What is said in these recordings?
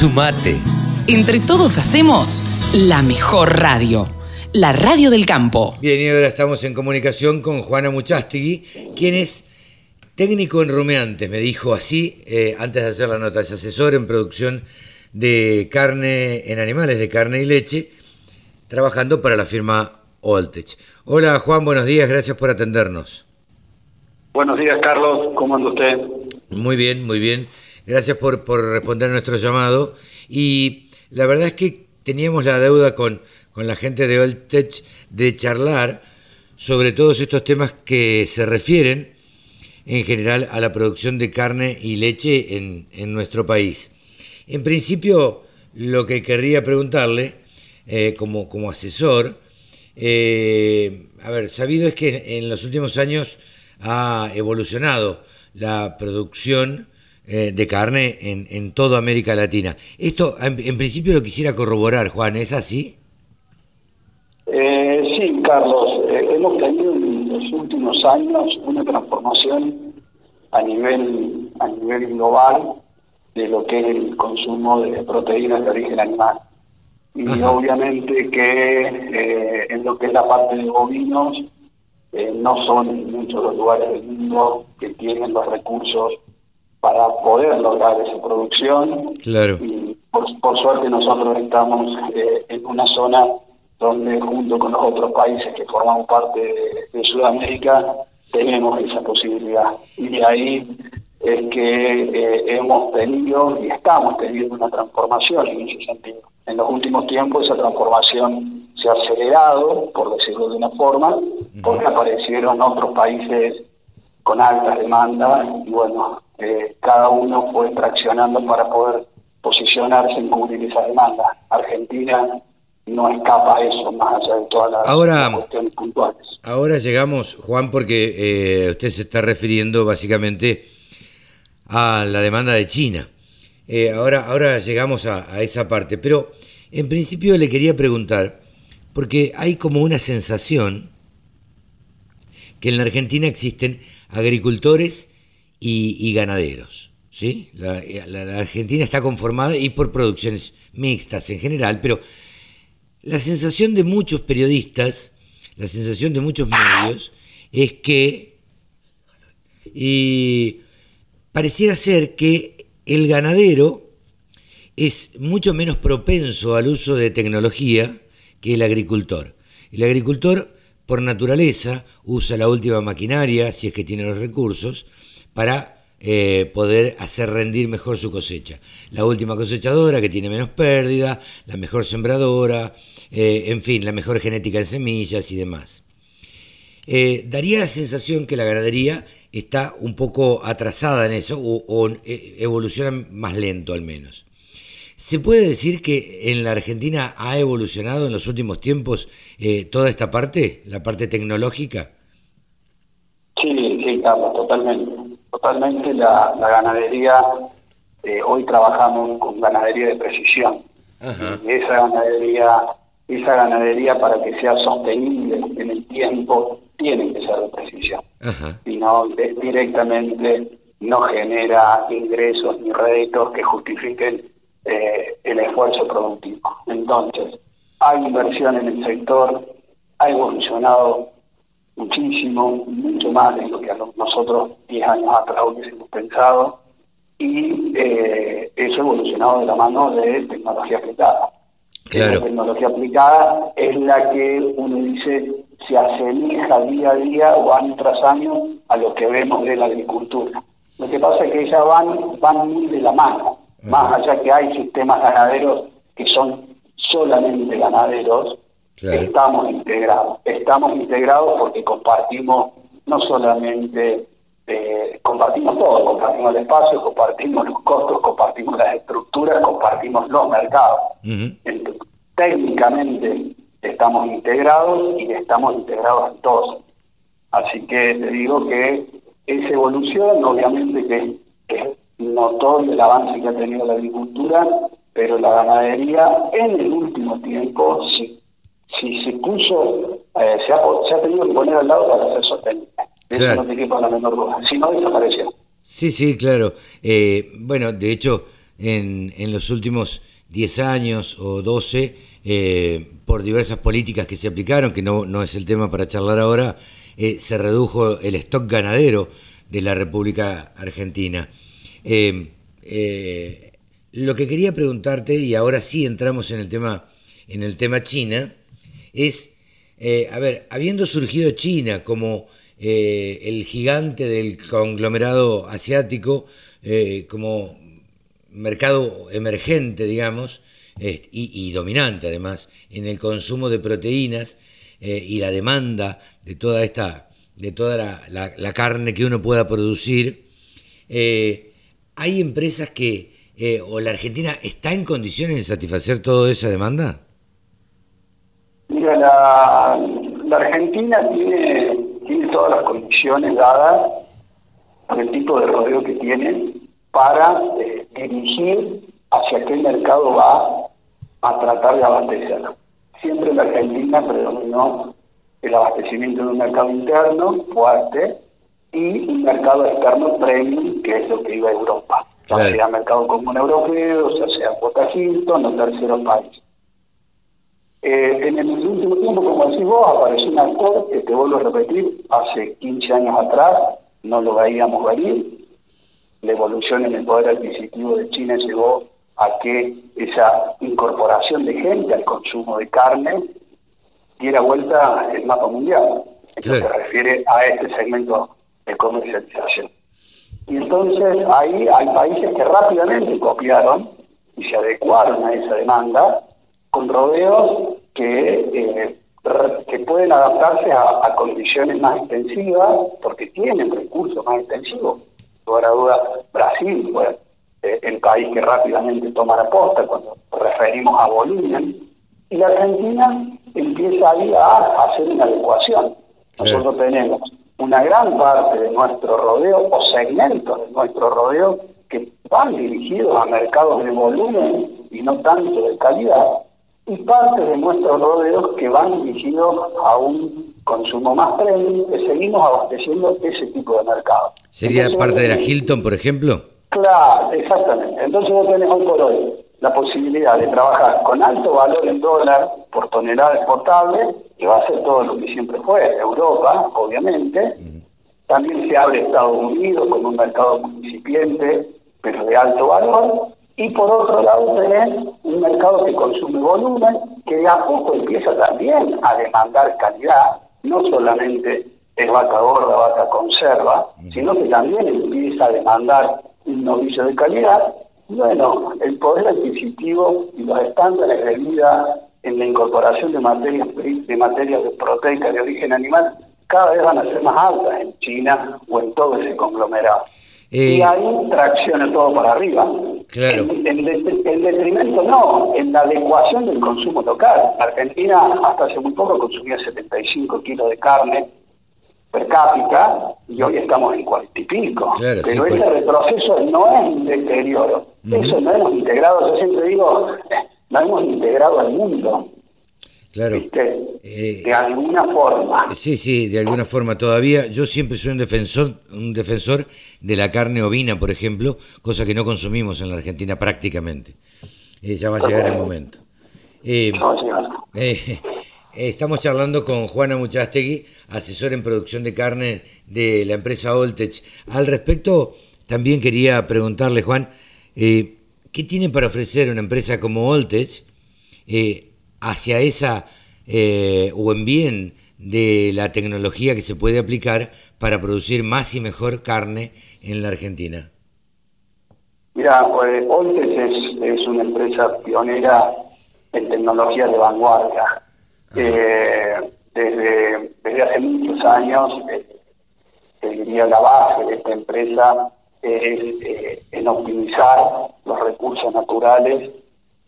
Sumate. Entre todos hacemos la mejor radio. La radio del campo. Bien, y ahora estamos en comunicación con Juana Muchastegui, quien es técnico en rumiantes, me dijo así eh, antes de hacer la nota, es asesor en producción de carne en animales, de carne y leche, trabajando para la firma Oltech. Hola Juan, buenos días, gracias por atendernos. Buenos días Carlos, ¿cómo anda usted? Muy bien, muy bien. Gracias por, por responder a nuestro llamado. Y la verdad es que teníamos la deuda con, con la gente de Oltech de charlar sobre todos estos temas que se refieren en general a la producción de carne y leche en, en nuestro país. En principio, lo que querría preguntarle eh, como, como asesor, eh, a ver, sabido es que en los últimos años ha evolucionado la producción eh, de carne en, en, toda América Latina. Esto, en, en, principio, lo quisiera corroborar, Juan, ¿es así? Eh, sí, Carlos. Eh, hemos tenido en los últimos años una transformación a nivel, a nivel global de lo que es el consumo de proteínas de origen animal. Y Ajá. obviamente que eh, en lo que es la parte de bovinos, eh, no son muchos los lugares del mundo que tienen los recursos para poder lograr esa producción. Claro. Y por, por suerte nosotros estamos eh, en una zona donde junto con los otros países que formamos parte de, de Sudamérica tenemos esa posibilidad. Y de ahí es que eh, hemos tenido y estamos teniendo una transformación en ese sentido. En los últimos tiempos esa transformación se ha acelerado, por decirlo de una forma, porque aparecieron otros países con altas demandas y bueno, eh, cada uno fue traccionando para poder posicionarse en cubrir esa demanda. Argentina no escapa a eso, más allá de todas las, ahora, las cuestiones puntuales. Ahora llegamos, Juan, porque eh, usted se está refiriendo básicamente a la demanda de China. Eh, ahora, ahora llegamos a, a, esa parte, pero en principio le quería preguntar, porque hay como una sensación que en la Argentina existen agricultores y, ganaderos. ¿sí? La, la, la, Argentina está conformada y por producciones mixtas en general, pero la sensación de muchos periodistas, la sensación de muchos medios, es que y pareciera ser que el ganadero es mucho menos propenso al uso de tecnología que el agricultor. El agricultor, por naturaleza, usa la última maquinaria, si es que tiene los recursos, para eh, poder hacer rendir mejor su cosecha. La última cosechadora que tiene menos pérdida, la mejor sembradora, eh, en fin, la mejor genética en semillas y demás. Eh, daría la sensación que la ganadería está un poco atrasada en eso o, o evoluciona más lento al menos. ¿Se puede decir que en la Argentina ha evolucionado en los últimos tiempos toda esta parte, la parte tecnológica? Sí, sí, Carlos, totalmente. Totalmente la, la ganadería, eh, hoy trabajamos con ganadería de precisión. Ajá. Y esa ganadería, esa ganadería para que sea sostenible en el tiempo, tiene que ser de precisión. Ajá. Si no, directamente no genera ingresos ni réditos que justifiquen eh, el esfuerzo productivo. Entonces, hay inversión en el sector, ha evolucionado muchísimo, mucho más de lo nosotros 10 años atrás hubiésemos pensado, y eh, eso ha evolucionado de la mano de tecnología aplicada. Claro. La tecnología aplicada es la que uno dice se asemeja día a día o año tras año a lo que vemos de la agricultura. Lo que pasa es que ellas van, van muy de la mano, más allá que hay sistemas ganaderos que son solamente ganaderos, claro. estamos integrados. Estamos integrados porque compartimos no solamente, eh, compartimos todo, compartimos el espacio, compartimos los costos, compartimos las estructuras, compartimos los mercados. Uh -huh. Entonces, técnicamente estamos integrados y estamos integrados en todos. Así que te digo que esa evolución, obviamente que, que es notorio el avance que ha tenido la agricultura, pero la ganadería en el último tiempo, si, si se puso, eh, se, ha, se, ha, tenido que poner al lado para ser sostenible. Eso claro. no te quepa la menor duda. Si no, desapareció. Sí, sí, claro. Eh, bueno, de hecho, en, en los últimos 10 años o 12 eh, por diversas políticas que se aplicaron, que no, no es el tema para charlar ahora, eh, se redujo el stock ganadero de la República Argentina. Lo que quería preguntarte, y ahora sí entramos en el tema, en el tema China, es, a ver, habiendo surgido China como el gigante del conglomerado asiático, como mercado emergente, digamos, y, dominante además en el consumo de proteínas eh, y la demanda de toda esta de toda la, carne que uno pueda producir eh, hay empresas que eh, o la Argentina está en condiciones de satisfacer toda esa demanda mira la, la Argentina tiene tiene todas las condiciones dadas por el tipo de rodeo que tiene para dirigir hacia qué mercado va a tratar de abastecer. Siempre en la Argentina predominó el abastecimiento de un mercado interno fuerte y un mercado externo premium, que es lo que iba a Europa. Ya sea mercado común europeo, ya sea Potajito, no terceros países. Eh, en el último tiempo, como decís vos, apareció un actor que te vuelvo a repetir, hace 15 años atrás no lo veíamos venir. La evolución en el poder adquisitivo de China llegó a que esa incorporación de gente al consumo de carne diera vuelta el mapa mundial. Esto se refiere a este segmento de comercialización. Y entonces ahí hay países que rápidamente copiaron y se adecuaron a esa demanda con rodeos que, eh, que pueden adaptarse a, condiciones más extensivas porque tienen recursos más extensivos. Por duda, Brasil, bueno, eh, el país que rápidamente toma la posta cuando referimos a volumen, y la Argentina empieza ahí a hacer una adecuación. Nosotros tenemos una gran parte de nuestro rodeo o segmentos de nuestro rodeo que van dirigidos a mercados de volumen y no tanto de calidad, y parte de nuestros rodeos que van dirigidos a un consumo más premium, que seguimos abasteciendo ese tipo de mercado. ¿Sería parte de la Hilton, por ejemplo? Claro, exactamente. Entonces vos tenés hoy por hoy la posibilidad de trabajar con alto valor en dólar por tonelada exportable, que va a ser todo lo que siempre fue, Europa, obviamente. También se abre Estados Unidos como un mercado incipiente, pero de alto valor. Y por otro lado tenés un mercado que consume volumen, que de a poco empieza también a demandar calidad, no solamente es vaca gorda, vaca conserva, sino que también empieza a demandar un novicio de calidad, bueno, el poder adquisitivo y los estándares de vida en la incorporación de materias de materias proteicas de origen animal cada vez van a ser más altas en China o en todo ese conglomerado. Eh, y ahí tracciona todo para arriba. Claro. En, detrimento no, en la adecuación del consumo local. Argentina hasta hace muy poco consumía 75 kilos de carne per cápita y hoy estamos en cuarenta y pico. Pero ese pues. retroceso no es un deterioro. Eso no hemos integrado, yo siempre digo, no hemos integrado al mundo. Claro. Eh, de alguna forma. Sí, sí, de alguna forma. Todavía yo siempre soy un defensor, un defensor de la carne ovina, por ejemplo, cosa que no consumimos en la Argentina prácticamente. Eh, ya va a llegar el momento. Eh, Estamos charlando con Juana Muchastegui, asesor en producción de carne de la empresa Oltech. Al respecto, también quería preguntarle, Juan, eh, ¿qué tiene para ofrecer una empresa como Oltech eh, hacia esa eh, o en bien de la tecnología que se puede aplicar para producir más y mejor carne en la Argentina? Mira, pues, Oltech es, es una empresa pionera en tecnología de vanguardia eh, desde, desde hace muchos años, eh, diría la base de esta empresa es eh, en optimizar los recursos naturales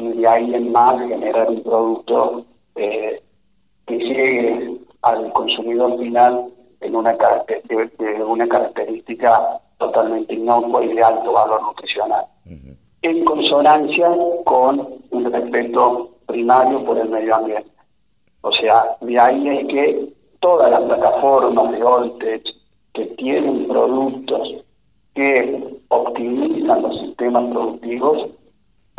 y de ahí en más generar un producto eh, que llegue al consumidor final en una, de, una característica totalmente inocua y de alto valor nutricional, en consonancia con un respeto primario por el medio ambiente. O sea, de ahí es que todas las plataformas de Voltech que tienen productos que optimizan los sistemas productivos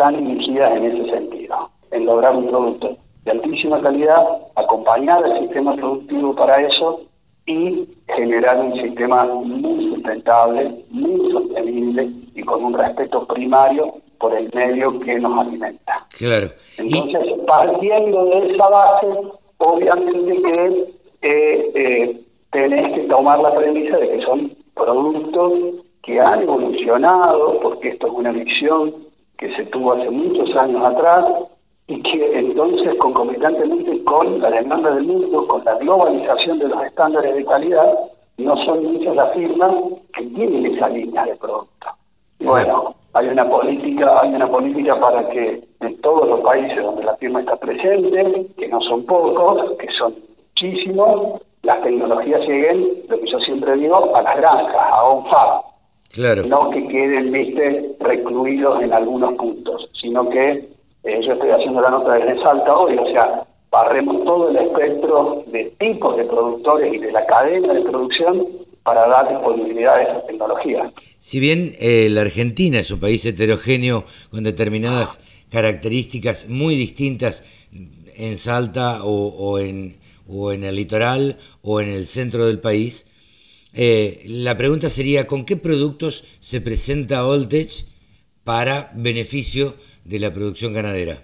están dirigidas en ese sentido, en lograr un producto de altísima calidad, acompañar el sistema productivo para eso y generar un sistema muy sustentable, muy sostenible y con un respeto primario por el medio que nos alimenta. Claro. Entonces, partiendo de esa base, obviamente que eh, eh, tenés que tomar la premisa de que son productos que han evolucionado, porque esto es una visión que se tuvo hace muchos años atrás, y que entonces concomitantemente con la demanda del mundo, con la globalización de los estándares de calidad, no son muchas las firmas que tienen esa línea de producto. Bueno, hay una política, hay una política para que en todos los países donde la firma está presente, que no son pocos, que son muchísimos, las tecnologías lleguen, lo que yo siempre digo, a las granjas, a on farm. Claro. No que queden, viste, recluidos en algunos puntos, sino que eh, yo estoy haciendo la nota desde Salta hoy, o sea, barremos todo el espectro de tipos de productores y de la cadena de producción para dar disponibilidad a esas tecnologías. Si bien eh, la Argentina es un país heterogéneo con determinadas características muy distintas en Salta o, en, o en el litoral o en el centro del país, eh, la pregunta sería, ¿con qué productos se presenta Oltech para beneficio de la producción ganadera?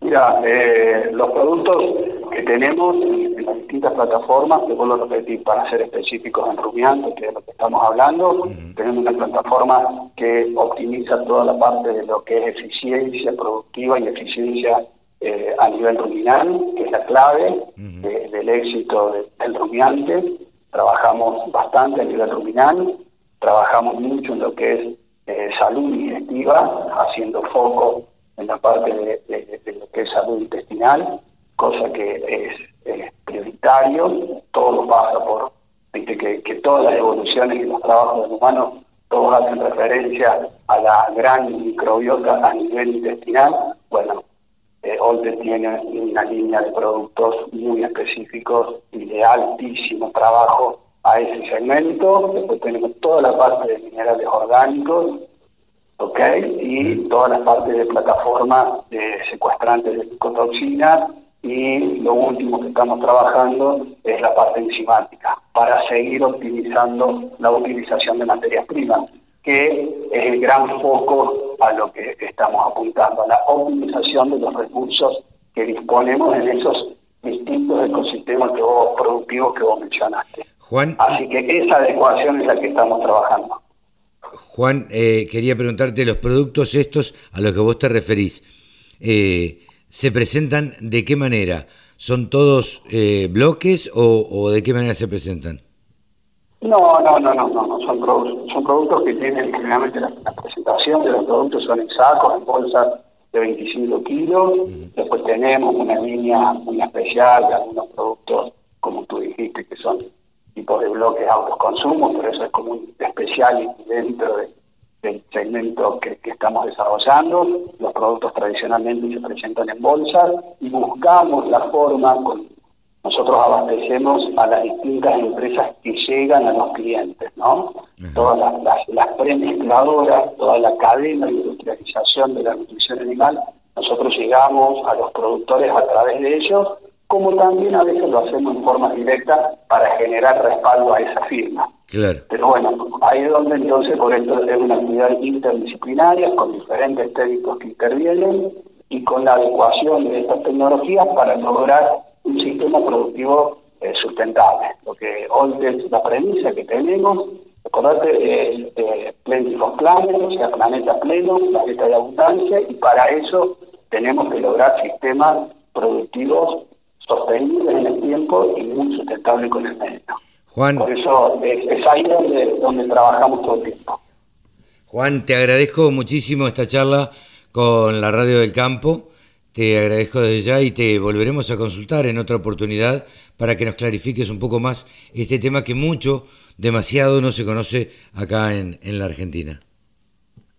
Mira, eh, los productos que tenemos en las distintas plataformas, te vuelvo a repetir, para ser específicos en rumiantes, que es lo que estamos hablando, tenemos una plataforma que optimiza toda la parte de lo que es eficiencia productiva y eficiencia eh, a nivel ruminal, que es la clave del éxito del rumiante. Trabajamos bastante a nivel ruminal, trabajamos mucho en lo que es eh, salud digestiva, haciendo foco en la parte de, lo que es salud intestinal, cosa que es, prioritario, todo pasa por, que, que todas las evoluciones y los trabajos del humano, todos hacen referencia a la gran microbiota a nivel intestinal, bueno, eh, Olte tiene una línea de productos muy específicos y de altísimo trabajo a ese segmento. Después tenemos toda la parte de minerales orgánicos, ¿ok? Y toda la parte de plataforma de secuestrantes de picotoxinas. Y lo último que estamos trabajando es la parte enzimática, para seguir optimizando la utilización de materias primas, que es el gran foco a lo que estamos apuntando, a la optimización de los recursos que disponemos en esos distintos ecosistemas que vos, productivos que vos mencionaste. Juan, Así que esa adecuación es la que estamos trabajando. Juan, eh, quería preguntarte, los productos estos a los que vos te referís, eh, ¿se presentan de qué manera? ¿Son todos eh, bloques o, de qué manera se presentan? No, no, no, no, no, son, productos, son productos que tienen generalmente la, presentación de los productos son en sacos, en bolsas de 25 kilos. Después tenemos una línea muy especial de algunos productos, como tú dijiste, que son tipos de bloques autoconsumo, pero eso es como un especial dentro del segmento que, estamos desarrollando. Los productos tradicionalmente se presentan en bolsas y buscamos la forma con nosotros abastecemos a las distintas empresas que llegan a los clientes, ¿no? Todas las, las, las premezcladoras, toda la cadena de industrialización de la nutrición animal, nosotros llegamos a los productores a través de ellos, como también a veces lo hacemos en forma directa para generar respaldo a esa firma. Claro. Pero bueno, ahí es donde entonces por esto es una actividad interdisciplinaria con diferentes técnicos que intervienen y con la adecuación de estas tecnologías para lograr un sistema productivo eh, sustentable. Porque hoy es la premisa que tenemos, acordate, es eh, planes, o sea, planeta pleno, planeta de abundancia, y para eso tenemos que lograr sistemas productivos sostenibles en el tiempo y muy sustentables con el medio. Juan, Por eso es, ahí donde, donde trabajamos todo el tiempo. Juan, te agradezco muchísimo esta charla con la Radio del Campo. Te agradezco desde ya y te volveremos a consultar en otra oportunidad para que nos clarifiques un poco más este tema que mucho, demasiado no se conoce acá en, en la Argentina.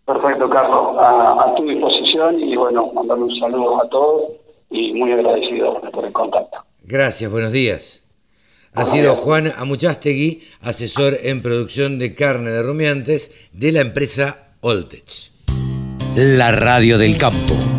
Perfecto, Carlos. A, a, tu disposición y bueno, mandar un saludo a todos y muy agradecido por el contacto. Gracias, buenos días. Ha sido Juan Amuchastegui, asesor en producción de carne de rumiantes de la empresa Oltech. La radio del campo.